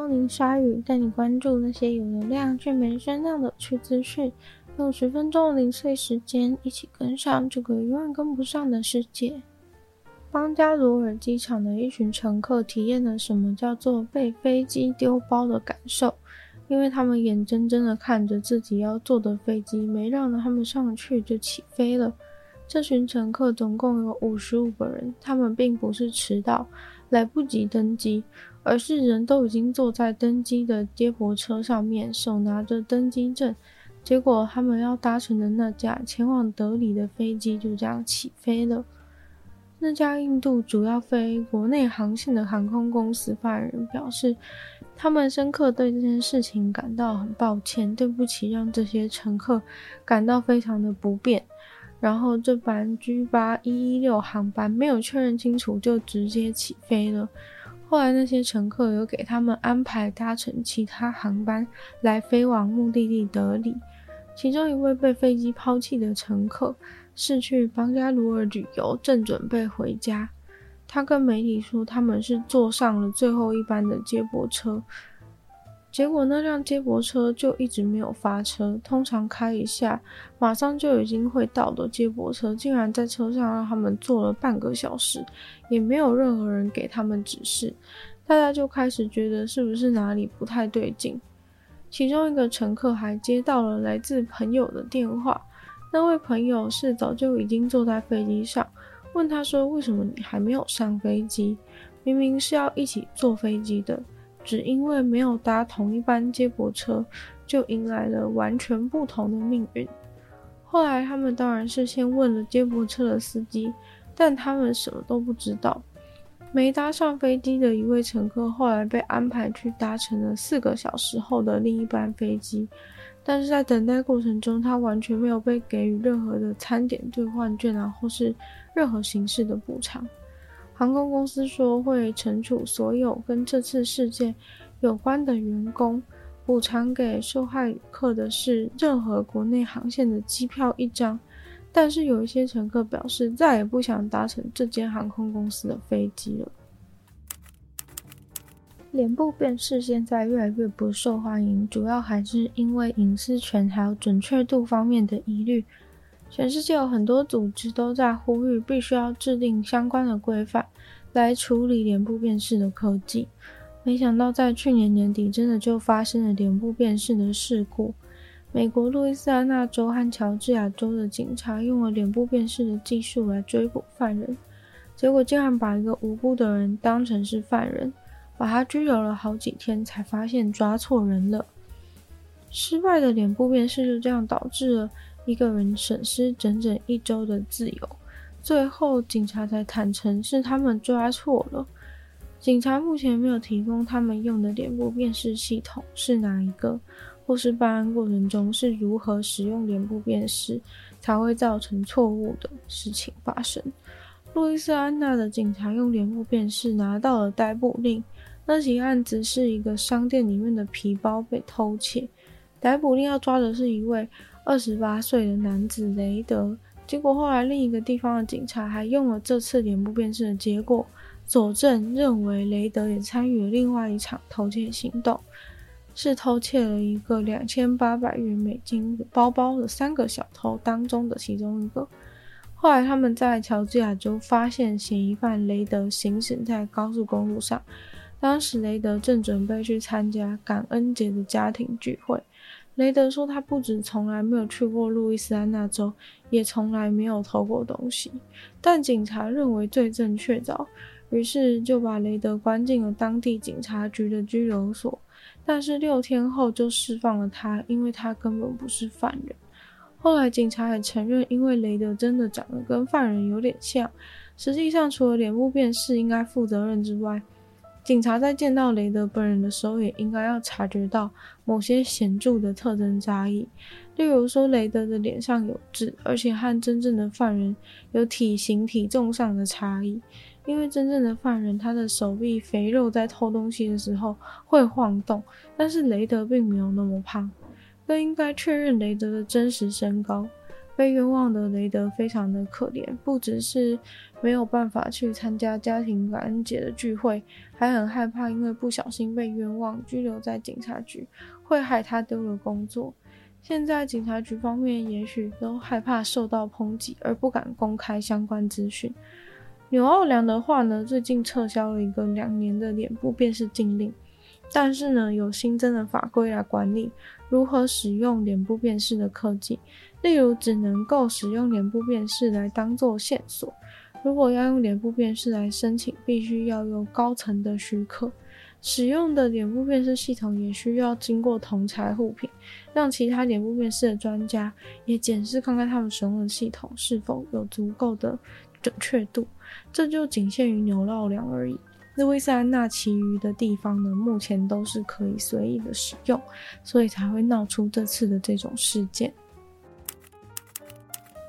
光临鲨鱼，带你关注那些有流量却没声量的趣资讯。用十分钟的零碎时间，一起跟上这个永远跟不上的世界。邦加罗尔机场的一群乘客体验了什么叫做被飞机丢包的感受，因为他们眼睁睁的看着自己要坐的飞机没让他们上去就起飞了。这群乘客总共有五十五个人，他们并不是迟到、来不及登机，而是人都已经坐在登机的接驳车上面，手拿着登机证。结果，他们要搭乘的那架前往德里的飞机就这样起飞了。那家印度主要飞国内航线的航空公司发言人表示，他们深刻对这件事情感到很抱歉，对不起，让这些乘客感到非常的不便。然后，这班 G 八一一六航班没有确认清楚就直接起飞了。后来，那些乘客有给他们安排搭乘其他航班来飞往目的地德里。其中一位被飞机抛弃的乘客是去邦加罗尔旅游，正准备回家。他跟媒体说，他们是坐上了最后一班的接驳车，结果那辆接驳车就一直没有发车。通常开一下，马上就已经会到的接驳车，竟然在车上让他们坐了半个小时，也没有任何人给他们指示。大家就开始觉得是不是哪里不太对劲。其中一个乘客还接到了来自朋友的电话，那位朋友是早就已经坐在飞机上，问他说：“为什么你还没有上飞机？明明是要一起坐飞机的，只因为没有搭同一班接驳车，就迎来了完全不同的命运。”后来他们当然是先问了接驳车的司机，但他们什么都不知道。没搭上飞机的一位乘客，后来被安排去搭乘了四个小时后的另一班飞机，但是在等待过程中，他完全没有被给予任何的餐点兑换券啊，或是任何形式的补偿。航空公司说会惩处所有跟这次事件有关的员工，补偿给受害旅客的是任何国内航线的机票一张。但是有一些乘客表示再也不想搭乘这间航空公司的飞机了。脸部辨识现在越来越不受欢迎，主要还是因为隐私权还有准确度方面的疑虑。全世界有很多组织都在呼吁，必须要制定相关的规范来处理脸部辨识的科技。没想到在去年年底，真的就发生了脸部辨识的事故。美国路易斯安那州和乔治亚州的警察用了脸部辨识的技术来追捕犯人，结果竟然把一个无辜的人当成是犯人，把他拘留了好几天，才发现抓错人了。失败的脸部辨识就这样导致了一个人损失整整一周的自由。最后，警察才坦诚是他们抓错了。警察目前没有提供他们用的脸部辨识系统是哪一个。或是办案过程中是如何使用脸部辨识，才会造成错误的事情发生。路易斯安那的警察用脸部辨识拿到了逮捕令。那起案子是一个商店里面的皮包被偷窃，逮捕令要抓的是一位二十八岁的男子雷德。结果后来另一个地方的警察还用了这次脸部辨识的结果佐证，认为雷德也参与了另外一场偷窃行动。是偷窃了一个两千八百元美金的包包的三个小偷当中的其中一个。后来他们在乔治亚州发现嫌疑犯雷德行驶在高速公路上，当时雷德正准备去参加感恩节的家庭聚会。雷德说他不止从来没有去过路易斯安那州，也从来没有偷过东西，但警察认为罪证确凿。于是就把雷德关进了当地警察局的拘留所，但是六天后就释放了他，因为他根本不是犯人。后来警察也承认，因为雷德真的长得跟犯人有点像。实际上，除了脸部辨识应该负责任之外，警察在见到雷德本人的时候，也应该要察觉到某些显著的特征差异。例如说，雷德的脸上有痣，而且和真正的犯人有体型、体重上的差异。因为真正的犯人，他的手臂肥肉在偷东西的时候会晃动，但是雷德并没有那么胖。更应该确认雷德的真实身高。被冤枉的雷德非常的可怜，不只是没有办法去参加家庭感恩节的聚会，还很害怕，因为不小心被冤枉拘留在警察局，会害他丢了工作。现在警察局方面也许都害怕受到抨击，而不敢公开相关资讯。纽奥良的话呢，最近撤销了一个两年的脸部辨识禁令，但是呢，有新增的法规来管理如何使用脸部辨识的科技，例如只能够使用脸部辨识来当做线索，如果要用脸部辨识来申请，必须要有高层的许可，使用的脸部辨识系统也需要经过同侪互评，让其他脸部辨识的专家也检视看看他们使用的系统是否有足够的准确度。这就仅限于纽奥良而已。路易斯安那其余的地方呢，目前都是可以随意的使用，所以才会闹出这次的这种事件。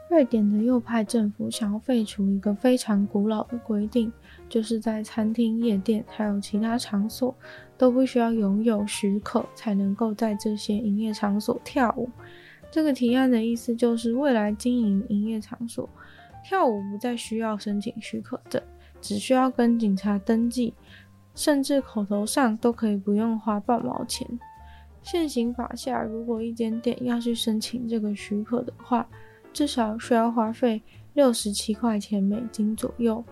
瑞典的右派政府想要废除一个非常古老的规定，就是在餐厅、夜店还有其他场所都不需要拥有许可才能够在这些营业场所跳舞。这个提案的意思就是，未来经营营业场所。跳舞不再需要申请许可证，只需要跟警察登记，甚至口头上都可以不用花半毛钱。现行法下，如果一间店要去申请这个许可的话，至少需要花费六十七块钱美金左右。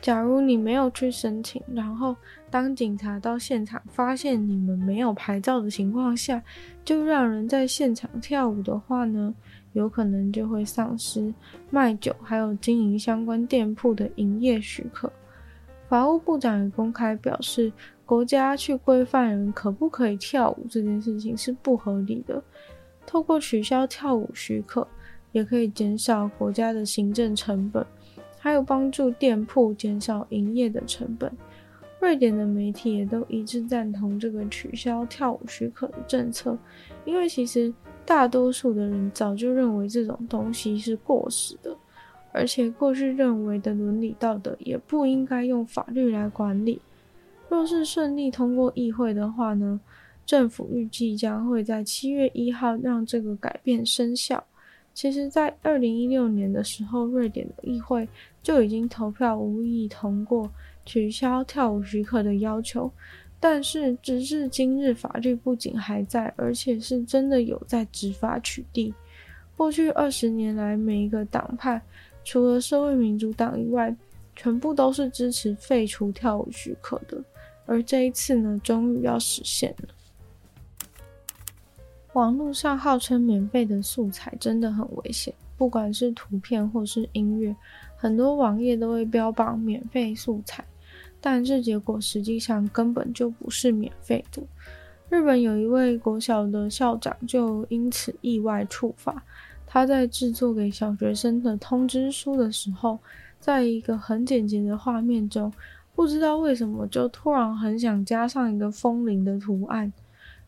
假如你没有去申请，然后当警察到现场发现你们没有牌照的情况下，就让人在现场跳舞的话呢，有可能就会丧失卖酒还有经营相关店铺的营业许可。法务部长也公开表示，国家去规范人可不可以跳舞这件事情是不合理的。透过取消跳舞许可，也可以减少国家的行政成本。还有帮助店铺减少营业的成本。瑞典的媒体也都一致赞同这个取消跳舞许可的政策，因为其实大多数的人早就认为这种东西是过时的，而且过去认为的伦理道德也不应该用法律来管理。若是顺利通过议会的话呢，政府预计将会在七月一号让这个改变生效。其实，在二零一六年的时候，瑞典的议会就已经投票无异议通过取消跳舞许可的要求。但是，直至今日，法律不仅还在，而且是真的有在执法取缔。过去二十年来，每一个党派，除了社会民主党以外，全部都是支持废除跳舞许可的。而这一次呢，终于要实现了。网络上号称免费的素材真的很危险，不管是图片或是音乐，很多网页都会标榜免费素材，但这结果实际上根本就不是免费的。日本有一位国小的校长就因此意外触法，他在制作给小学生的通知书的时候，在一个很简洁的画面中，不知道为什么就突然很想加上一个风铃的图案。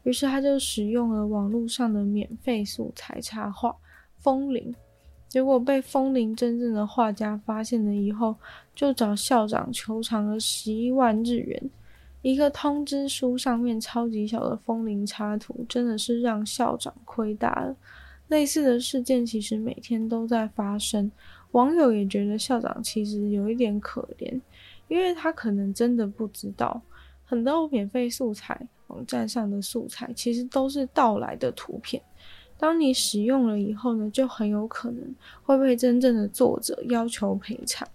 于是他就使用了网络上的免费素材插画风铃，结果被风铃真正的画家发现了以后，就找校长求偿了十一万日元。一个通知书上面超级小的风铃插图，真的是让校长亏大了。类似的事件其实每天都在发生，网友也觉得校长其实有一点可怜，因为他可能真的不知道很多免费素材。网站上的素材其实都是盗来的图片，当你使用了以后呢，就很有可能会被真正的作者要求赔偿。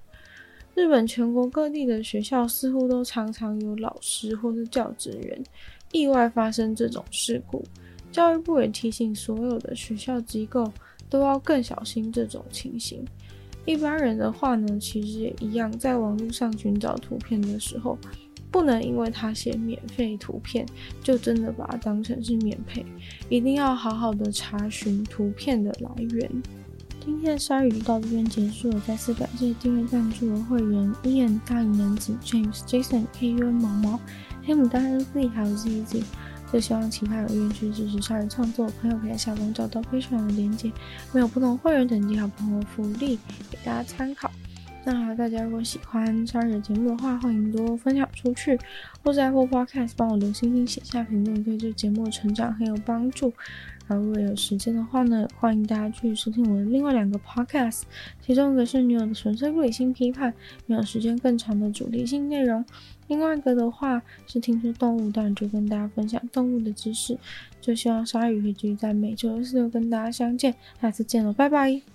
日本全国各地的学校似乎都常常有老师或是教职员意外发生这种事故。教育部也提醒所有的学校机构都要更小心这种情形。一般人的话呢，其实也一样，在网络上寻找图片的时候，不能因为他写免费图片，就真的把它当成是免费，一定要好好的查询图片的来源。今天的鲨鱼到这边结束了，再次感谢订阅赞助的会员：Ian、大龄男子、James、Jason、KU、毛毛、黑牡丹、Z 还有 ZZ。就希望其他有愿去支持鲨鱼创作的朋友，可以在下方找到非常的链接，没有不同会员等级好朋友福利给大家参考。那大家如果喜欢鲨鱼的节目的话，欢迎多分享出去，或在 Apple Podcast 帮我留星星、写下评论，对这节目的成长很有帮助。然后如果有时间的话呢，欢迎大家去收听我的另外两个 Podcast，其中一个是女友的纯粹不理性批判，没有时间更长的主题性内容。另外一个的话是听说动物，当然就跟大家分享动物的知识。就希望鲨鱼可以继续在每周四六跟大家相见，下次见了，拜拜。